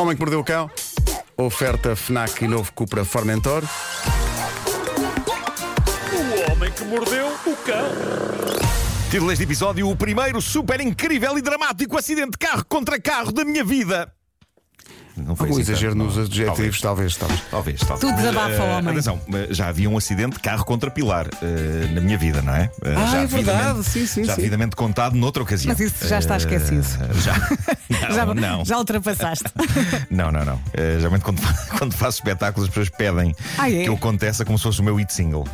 Homem que mordeu o cão. Oferta FNAC e novo Cupra Formentor. O homem que mordeu o cão. Título deste episódio: O primeiro super incrível e dramático acidente de carro contra carro da minha vida. Não Algum assim exagero tanto, nos não. adjetivos, talvez. talvez. Talvez, talvez. Tudo desabafa, eh, homem. Atenção, já havia um acidente de carro contra pilar eh, na minha vida, não é? Eh, Ah, já é verdade. Sim, sim, Já sim. devidamente contado noutra ocasião. Mas isso já está Eh, esquecido. Já. Não, já, não. já ultrapassaste. Não, não, não. Eh, geralmente quando, fa- quando faço espetáculos as pessoas pedem Ah, é? que eu contesse como se fosse o meu hit single.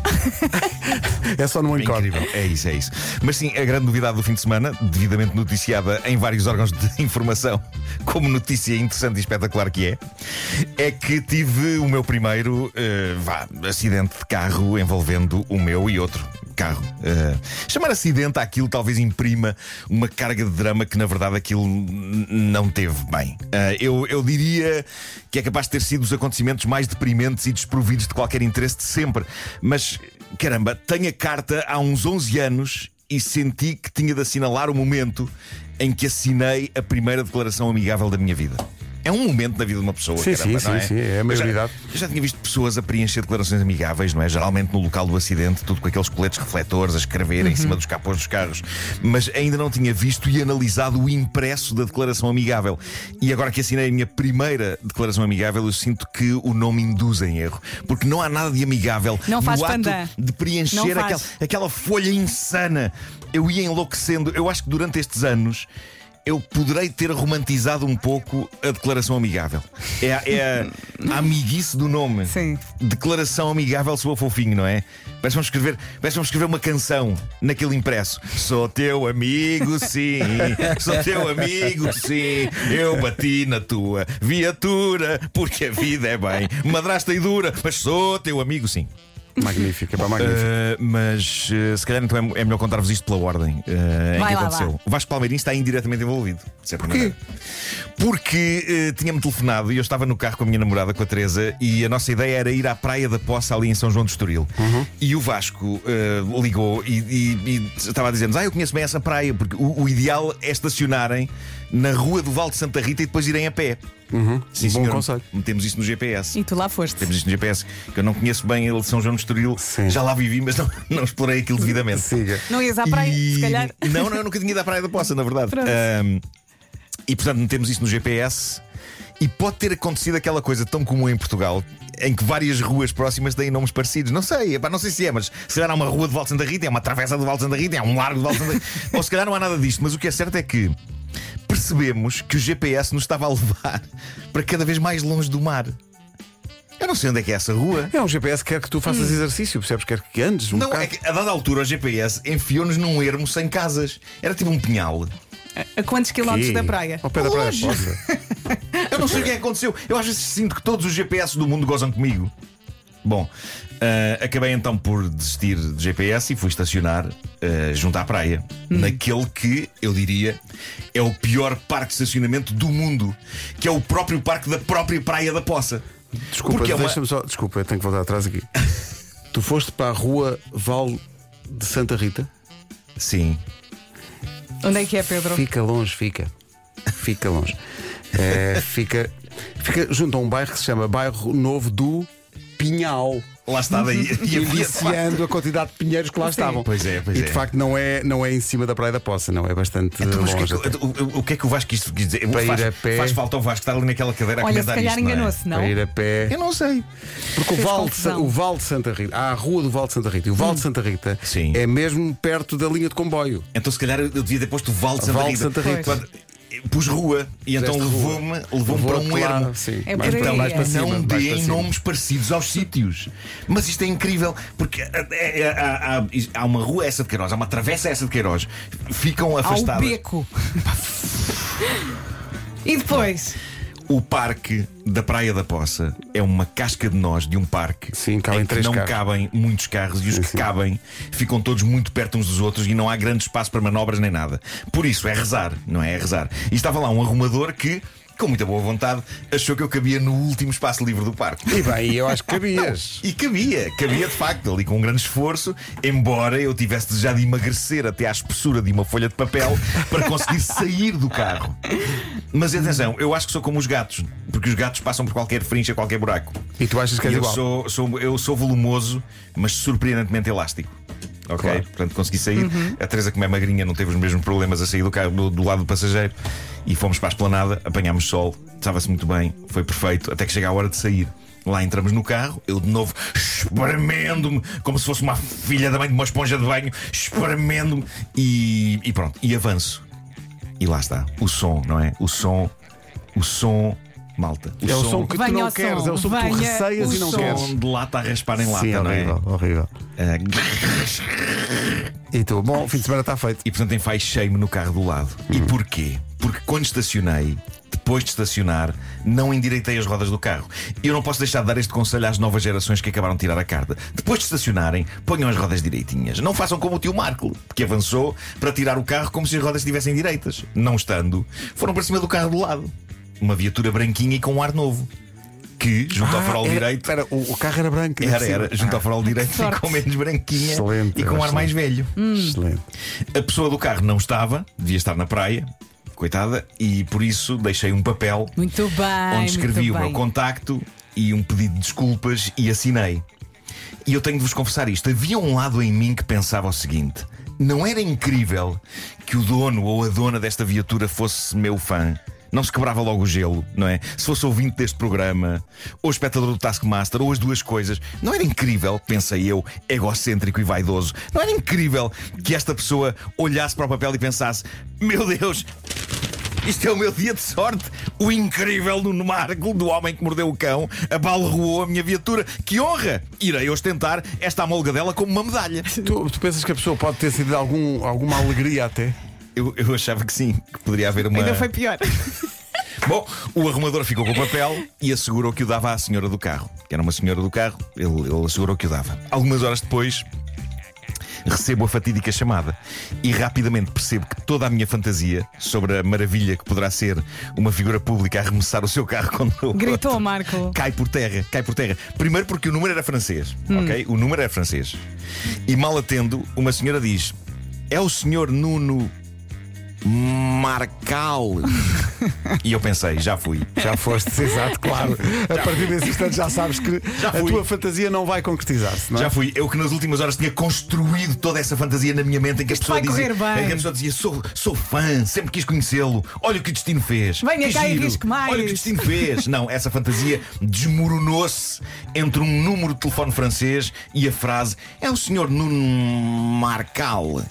É só no É encontro. incrível. É isso, é isso. Mas sim, a grande novidade do fim de semana, devidamente noticiada em vários órgãos de informação, como notícia interessante e espetacular que é, é que tive o meu primeiro eh, vá, acidente de carro envolvendo o meu e outro carro. Eh, chamar acidente àquilo talvez imprima uma carga de drama que na verdade aquilo não teve bem. Eh, eu, eu diria que é capaz de ter sido os acontecimentos mais deprimentes e desprovidos de qualquer interesse de sempre. Mas caramba, tenho a carta há uns 11 anos e senti que tinha de assinalar o momento em que assinei a primeira declaração amigável da minha vida. É um momento na vida de uma pessoa. Sim, caramba, sim, não sim, sim, é a Eu já- maioridade. eu já tinha visto pessoas a preencher declarações amigáveis, não é? Geralmente no local do acidente, tudo com aqueles coletes refletores a escrever em cima dos capôs dos carros. Mas ainda não tinha visto e analisado o impresso da declaração amigável. E agora que assinei a minha primeira declaração amigável, eu sinto que o nome induz em erro. Porque não há nada de amigável Não faz no ato pandan. de preencher aquela, aquela folha insana. Eu ia enlouquecendo. Eu acho que durante estes anos. Eu poderei ter romantizado um pouco a declaração amigável. É, a- é a, a amiguice do nome. Sim. Declaração amigável soa fofinho, não é? Parece que vamos escrever, parece escrever uma canção naquele impresso. Sou teu amigo, sim. Sou teu amigo, sim. Eu bati na tua viatura, porque a vida é bem madrasta e dura, mas sou teu amigo, sim. Magnífico, é para magnífico. Uh, mas uh, se calhar então é, é melhor contar-vos isto pela ordem uh, em que lá, aconteceu. vá. O Vasco Palmeirinho está indiretamente envolvido. Porquê? Porque uh, tinha-me telefonado e eu estava no carro com a minha namorada, com a Teresa, e a nossa ideia era ir à Praia da Poça ali em São João do Estoril. Uhum. E o Vasco uh, ligou e, e- e estava a dizer-nos: Ah, eu conheço bem essa praia, porque o, o ideal é estacionarem na rua do Val de Santa Rita e depois irem a pé. Sim, Bom senhor. conselho. Metemos isso no GPS. E tu lá foste. Temos isto no GPS, que eu não conheço bem ele de São João do Estoril. Sim. Já lá vivi, mas não, não explorei aquilo devidamente. Siga. Não ias à praia, E- se calhar. Não, não, eu nunca tinha ido à Praia da Poça, na verdade. Pronto. Ahm, e portanto, metemos isso no GPS. E pode ter acontecido aquela coisa tão comum em Portugal em que várias ruas próximas têm nomes parecidos. Não sei, epá, não sei se é, mas se calhar há uma rua de Val de Santa Rita, é uma travessa do Val de Santa Rita, é um largo de Val de Santa Rita. Ou se calhar não há nada disto, mas o que é certo é que percebemos que o GPS nos estava a levar para cada vez mais longe do mar. Eu não sei onde é que é essa rua. É um GPS que quer que tu faças exercício, percebes? Quer que andes um Não, bocado. é que a dada altura o GPS enfiou-nos num ermo sem casas. Era tipo um pinhal. A quantos quilómetros da praia? Ao pé da praia Longe. Eu não sei o que é que aconteceu. Eu às vezes sinto que todos os GPS do mundo gozam comigo. Bom, ah, acabei então por desistir de GPS e fui estacionar ah, junto à praia. Naquele que, eu diria, é o pior parque de estacionamento do mundo. Que é o próprio parque da própria Praia da Poça. Desculpa, Porque é uma- deixa-me só. Desculpa, eu tenho que voltar atrás aqui. tu foste para a rua Val de Santa Rita? Sim. Onde é que é, Pedro? Fica longe, fica. Fica longe. É, fica, fica junto a um bairro que se chama Bairro Novo do Pinhal. Lá está daí. E de Indiciando a quantidade de pinheiros que lá estavam. Pois é, pois e é. de facto não é, não é em cima da Praia da Poça, não é bastante Então, mas o, que longe. é que, o- o- o que é que o Vasco quis, quis dizer? Para ir faz, a pé. faz falta ao Vasco estar ali naquela cadeira a Olha, se comentar calhar isto, não é? enganou-se, não? Para ir a pé. Eu não sei. Porque o Val, de, o Val de Santa Rita, há a rua do Val de Santa Rita. E o Val de Santa Rita Sim. é mesmo perto da linha de comboio. Então se calhar eu devia ter posto o Val de Santa Val de Rita. Santa Rita. Pus rua e então levou-me levou para um lá, ermo. sim. É para- aí, mais é. para cima, não mais para deem cima. nomes parecidos aos sítios. Mas isto é incrível, porque é, é, é, há, há- há uma rua essa de Queiroz, há uma travessa essa de Queiroz, ficam afastadas. beco. e depois? O parque da Praia da Poça é uma casca de nós de um parque Sim, cabem em que não carros. cabem muitos carros e os que sim. cabem ficam todos muito perto uns dos outros e não há grande espaço para manobras nem nada. Por isso é rezar, não é? É rezar. E estava lá um arrumador que com muita boa vontade, achou que eu cabia no último espaço livre do parque. E bem, eu acho que cabias. E cabia, cabia de facto, ali com um grande esforço, embora eu tivesse desejado emagrecer até à espessura de uma folha de papel para conseguir sair do carro. Mas atenção, eu acho que sou como os gatos, porque os gatos passam por qualquer frincha, qualquer buraco. E tu achas que és eu igual? sou, sou- eu sou volumoso, mas surpreendentemente elástico. Ok? Claro. Portanto, consegui sair. A Teresa, como é magrinha, não teve os mesmos problemas a sair do carro do, do lado do passageiro. E fomos para a esplanada, apanhámos sol, estava-se muito bem, foi perfeito, até que chega a hora de sair. Lá entramos no carro, eu de novo espremendo-me, como se fosse uma filha da mãe de uma esponja de banho, espremendo-me e, e pronto, e avanço. E lá está, o som, não é? O som, o som, malta. É o som que tu não queres, som, é o som que tu receias o e não som. queres. de lata a raspar em lata, Sim, não é? horrível, horrível. Ah, E tu, bom, o fim de semana está feito. E portanto enfaixei-me no carro do lado. E porquê? Porque quando estacionei, depois de estacionar, não endireitei as rodas do carro. E eu não posso deixar de dar este conselho às novas gerações que acabaram de tirar a carta. Depois de estacionarem, ponham as rodas direitinhas. Não façam como o tio Marco, que avançou para tirar o carro como se as rodas estivessem direitas. Não estando, foram para cima do carro do lado. Uma viatura branquinha e com um ar novo. Que, junto ao farol era, direito, Espera, o, o carro era branco. era, era, cima. junto ao farol direito e sorte. com menos branquinha Excelente, e com um ar excelente. mais velho. Excelente. A pessoa do carro não estava, devia estar na praia, coitada, e por isso deixei um papel Muito bem. onde escrevi muito o meu bem. contacto e um pedido de desculpas e assinei. E eu tenho de vos confessar isto: havia um lado em mim que pensava o seguinte: não era incrível que o dono ou a dona desta viatura fosse meu fã? Não se quebrava logo o gelo, não é? Se fosse ouvinte deste programa, ou espectador do Taskmaster, ou as duas coisas, não era incrível, pensei eu, egocêntrico e vaidoso, não era incrível que esta pessoa olhasse para o papel e pensasse: Meu Deus, isto é o meu dia de sorte. O incrível Nuno Marco, do homem que mordeu o cão, abalroou a minha viatura. Que honra! Irei ostentar esta amolgadela como uma medalha. Tu, tu pensas que a pessoa pode ter sido de algum, alguma alegria até? Eu, eu achava que sim, que poderia haver uma. Ainda foi pior. Bom, o arrumador ficou com o papel e assegurou que o dava à senhora do carro. Que era uma senhora do carro, ele, ele assegurou que o dava. Algumas horas depois. Recebo a fatídica chamada e rapidamente percebo que toda a minha fantasia sobre a maravilha que poderá ser uma figura pública a arremessar o seu carro contra o Gritou, Marco. cai por terra, cai por terra. Primeiro porque o número era francês, ok? O número era francês. E mal atendo, uma senhora diz: É o senhor Nuno Marcal. e eu pensei: Já fui. Já foste, exato, claro. A partir desse instante já sabes que Já a tua fantasia não vai concretizar-se, não é? Já fui. Eu que nas últimas horas tinha construído toda essa fantasia na minha mente em que a pessoa vai dizia, em que a pessoa dizia sou, sou fã, sempre quis conhecê-lo. Olha o que o destino fez. Venha Que cá e giro. risque mais. Olha o que o destino fez. Não, essa fantasia desmoronou-se entre um número de telefone francês e a frase é o senhor Nuno Marcal.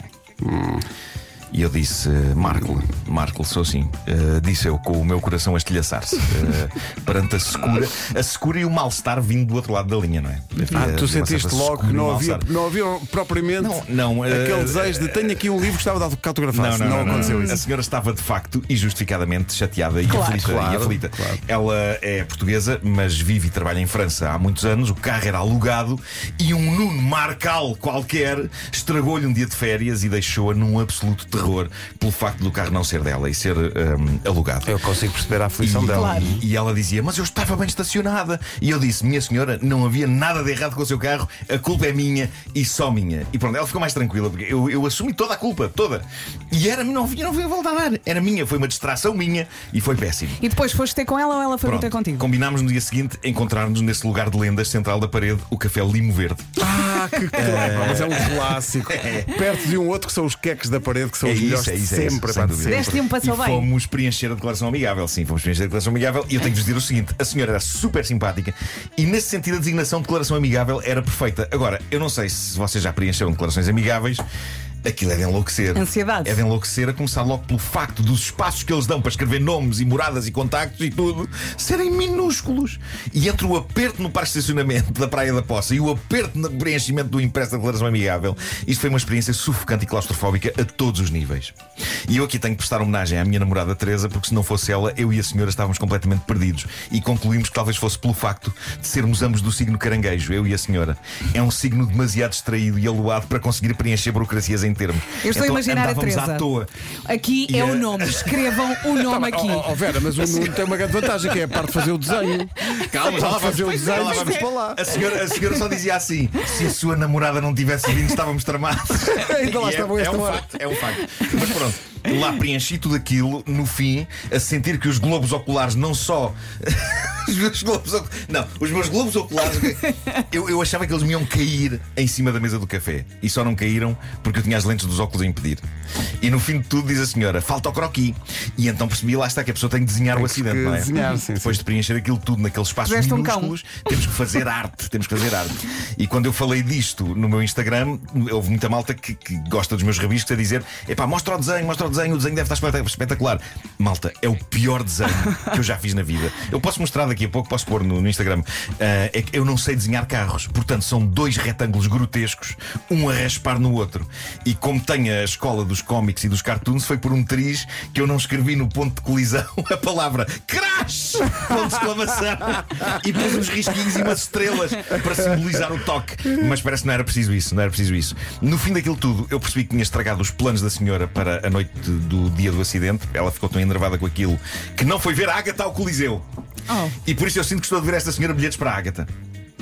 E eu disse, Marco, Marco, sou assim. Uh, disse eu, com o meu coração a estilhaçar-se. Uh, perante a secura, a secura e o mal-estar vindo do outro lado da linha, não é? Ah, tu sentiste logo que e não havia, não havia propriamente Não, não, aquele eh, desejo de tenho aqui um livro que gostava de autografar. Não, não, não, aconteceu não. isso. A senhora estava de facto e justificadamente chateada e Claro. aflita. Claro, e aflita. claro. Ela é portuguesa, mas vive e trabalha em França há muitos anos. O carro era alugado e um Nuno Marcal qualquer estragou-lhe um dia de férias e deixou-a num absoluto terror pelo facto do carro não ser dela e ser hum, alugado. Eu consigo perceber a aflição E, dela. Claro. e ela dizia, mas eu estava bem estacionada. E eu disse, minha senhora, não havia nada de errado com o seu carro, a culpa é minha e só minha. E pronto, ela ficou mais tranquila, porque eu, eu assumi toda a culpa, toda. E era, não havia, não havia volta a dar. Era minha, foi uma distração minha e foi péssimo. E depois foste ter com ela ou ela foi Pronto, ter contigo? combinámos no dia seguinte encontrar-nos nesse lugar de lendas central da parede, o Café Limo Verde. Ah, que mas é um clássico. Perto de um outro que são os queques da parede, que são É os isso, melhores é isso, é isso, sempre. sem pá, de dúvida. sempre. Deste um E passou bem. fomos preencher a declaração amigável. Sim, fomos preencher a declaração amigável. E eu tenho de vos dizer o seguinte: a senhora era super simpática e, nesse sentido, a designação de declaração amigável era perfeita. Agora, eu não sei se vocês já preencheram declarações amigáveis. Aquilo é de enlouquecer. Ansiedade. É de enlouquecer, a começar logo pelo facto dos espaços que eles dão para escrever nomes e moradas e contactos e tudo serem minúsculos. E entre o aperto no parque de estacionamento da Praia da Poça e o aperto no preenchimento do impresso da declaração amigável, isto foi uma experiência sufocante e claustrofóbica a todos os níveis. E eu aqui tenho que prestar homenagem à minha namorada Teresa, porque se não fosse ela, eu e a senhora estávamos completamente perdidos. E concluímos que talvez fosse pelo facto de sermos ambos do signo caranguejo, eu e a senhora. É um signo demasiado distraído e aluado para conseguir preencher burocracias em termos. Eu estou Então, a imaginar a Teresa. à toa. Aqui E é a- o nome. Escrevam o nome aqui. Oh, oh, Vera, mas o Nuno tem uma grande vantagem que é a parte de fazer o desenho. Calma, já lá fazer o vamos. desenho, lá vamos. para lá. A senhora, a senhora só dizia assim: se a sua namorada não tivesse vindo, estávamos tramados. Ainda lá E é, estavam é esta um hora. facto, é um facto. Mas pronto, lá preenchi tudo aquilo, no fim, a sentir que os globos oculares não só. Os meus globos oc- Não, os meus globos oculares. Eu, eu achava que eles me iam cair em cima da mesa do café. E só não caíram porque eu tinha as lentes dos óculos a impedir. E no fim de tudo, diz a senhora: falta o croqui. E então percebi, lá está, que a pessoa tem que desenhar o que acidente, não é? desenhar, sim, Depois sim. de preencher aquilo tudo naqueles espaços Puseste um cão. minúsculos, temos que fazer arte. Temos que fazer arte. E quando eu falei disto no meu Instagram, houve muita malta que, que gosta dos meus rabiscos a dizer: epá, mostra o desenho, mostra o desenho, o desenho deve estar espetac- espetacular. Malta, é o pior desenho que eu já fiz na vida. Eu posso mostrar daqui a pouco, posso pôr no, no Instagram. Ah, é que eu não sei desenhar carros, portanto, são dois retângulos grotescos, um a raspar no outro. E como tenho a escola dos cómics e dos cartoons, foi por um triz que eu não escrevi no ponto de colisão a palavra crash! Ponto de exclamação! E pus uns risquinhos e umas estrelas para simbolizar o toque. Mas parece que não era preciso isso, não era preciso isso. No fim daquilo tudo, eu percebi que tinha estragado os planos da senhora para a noite do dia do acidente. Ela ficou tão enervada com aquilo que não foi ver a Agatha ao Coliseu. Oh. E por isso eu sinto que estou a dever a esta senhora bilhetes para a Agatha.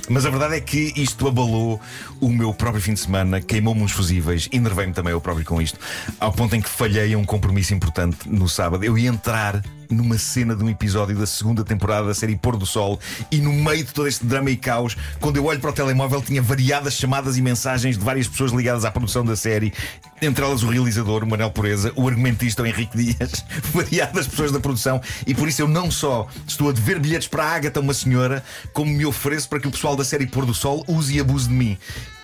Mas a verdade é que isto abalou o meu próprio fim de semana, queimou-me uns fusíveis, enervei-me também eu próprio com isto, ao ponto em que falhei a um compromisso importante no sábado. Eu ia entrar numa cena de um episódio da segunda temporada da série Pôr do Sol e no meio de todo este drama e caos, quando eu olho para o telemóvel, tinha variadas chamadas e mensagens de várias pessoas ligadas à produção da série, entre elas o realizador, o Manel Pureza, o argumentista, o Henrique Dias, variadas pessoas da produção, e por isso eu não só estou a dever bilhetes para a Ágata, uma senhora, como me ofereço para que o pessoal da série Pôr do Sol use e abuse de mim.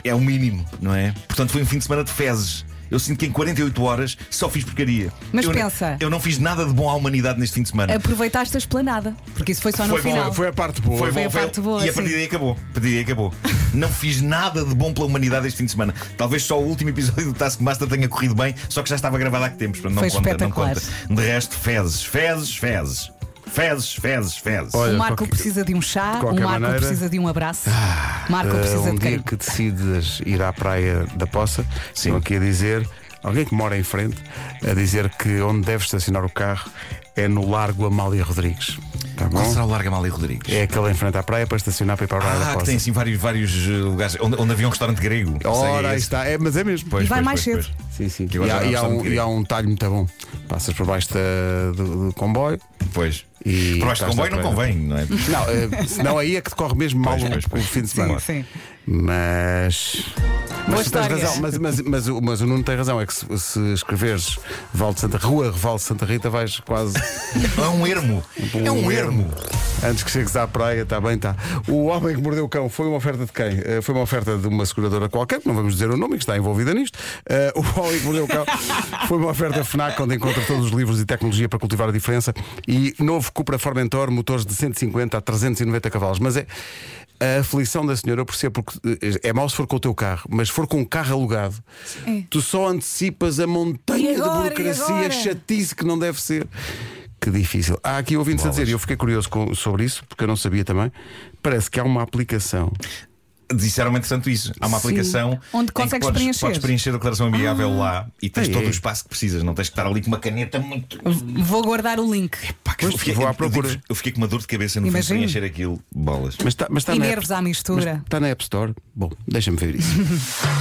É o mínimo, não é? Portanto, foi um fim de semana de fezes. Eu sinto que em 48 horas só fiz porcaria. Mas eu, pensa. Eu não fiz nada de bom à humanidade neste fim de semana. Aproveitaste a esplanada, porque isso foi só no Foi bom, final. Foi a parte boa. Foi Foi bom, a foi- parte boa, E a partir daí acabou. A partir daí acabou. Não fiz nada de bom pela humanidade este fim de semana. Talvez só o último episódio do Taskmaster tenha corrido bem, só que já estava gravado há que tempos. Não Foi conta, não espetacular. conta. De resto, fezes, fezes, fezes. Fezes, fezes, fezes. Olha, O Marco qualquer- precisa de um chá, de o Marco maneira- precisa de um abraço. Marco Uh, precisa um de dia que decides ir à praia da Poça, Sim. estão aqui a dizer, alguém que mora em frente, a dizer que onde deve estacionar o carro é no Largo Amália Rodrigues. Tá Qual bom? será o Larga Mali Rodrigues? É aquele em frente à praia para estacionar para ir para a praia da Ah, que tem assim vários, vários eh, lugares onde, onde havia um restaurante grego. Ora, é aí está. É, mas é mesmo. Pois, E vai pois, mais pois, cedo. pois. Sim, sim. E há, já e há não um, e há um talho muito bom. Passas por baixo da- do, do comboio. Pois. E Por baixo do estás comboio na não praia. convém, não é? Não, eh, senão aí é que decorre mesmo mal Pois, o- pois, o pois. fim de Sim, semana. sim. Mas. Mas tens razão, mas, mas, mas, o- mas o Nuno tem razão, é que se, se escreveres Val de Santa Rua, Reval de Santa Rita, vais quase É um ermo. É um ermo. antes que chegues à praia, está bem, está. O Homem que Mordeu o Cão foi uma oferta de quem? Eh, Foi uma oferta de uma seguradora qualquer, não vamos dizer o nome, que está envolvida nisto. Eh, o Homem que Mordeu o Cão foi uma oferta FNAC, onde encontra todos os livros e tecnologia para cultivar a diferença. E novo Cupra Formentor, motores de 150 a 390 cavalos. Mas é. A aflição da senhora, eu percebo, porque eh, é mau se for com o teu carro, mas se for com um carro alugado, É. tu só antecipas a montanha agora, de burocracia, chatice que não deve ser. Que difícil. Há aqui ouvintes a dizer, e eu fiquei curioso com- sobre isso, porque eu não sabia também. Parece que há uma aplicação. Disseram entretanto isso. Há uma Sim. aplicação Onde consegues podes, preencher. podes preencher a declaração amigável lá e tens todo o espaço que precisas. Não tens que estar ali com uma caneta muito. Vou guardar o link. Pá, que Pois, eu, fiquei, vou à procura. eu fiquei com uma dor de cabeça no fim de preencher aquilo. Bolas. Mas está mas está E na nervos à App- mistura. mas está na App Store. Bom, deixa-me ver isso.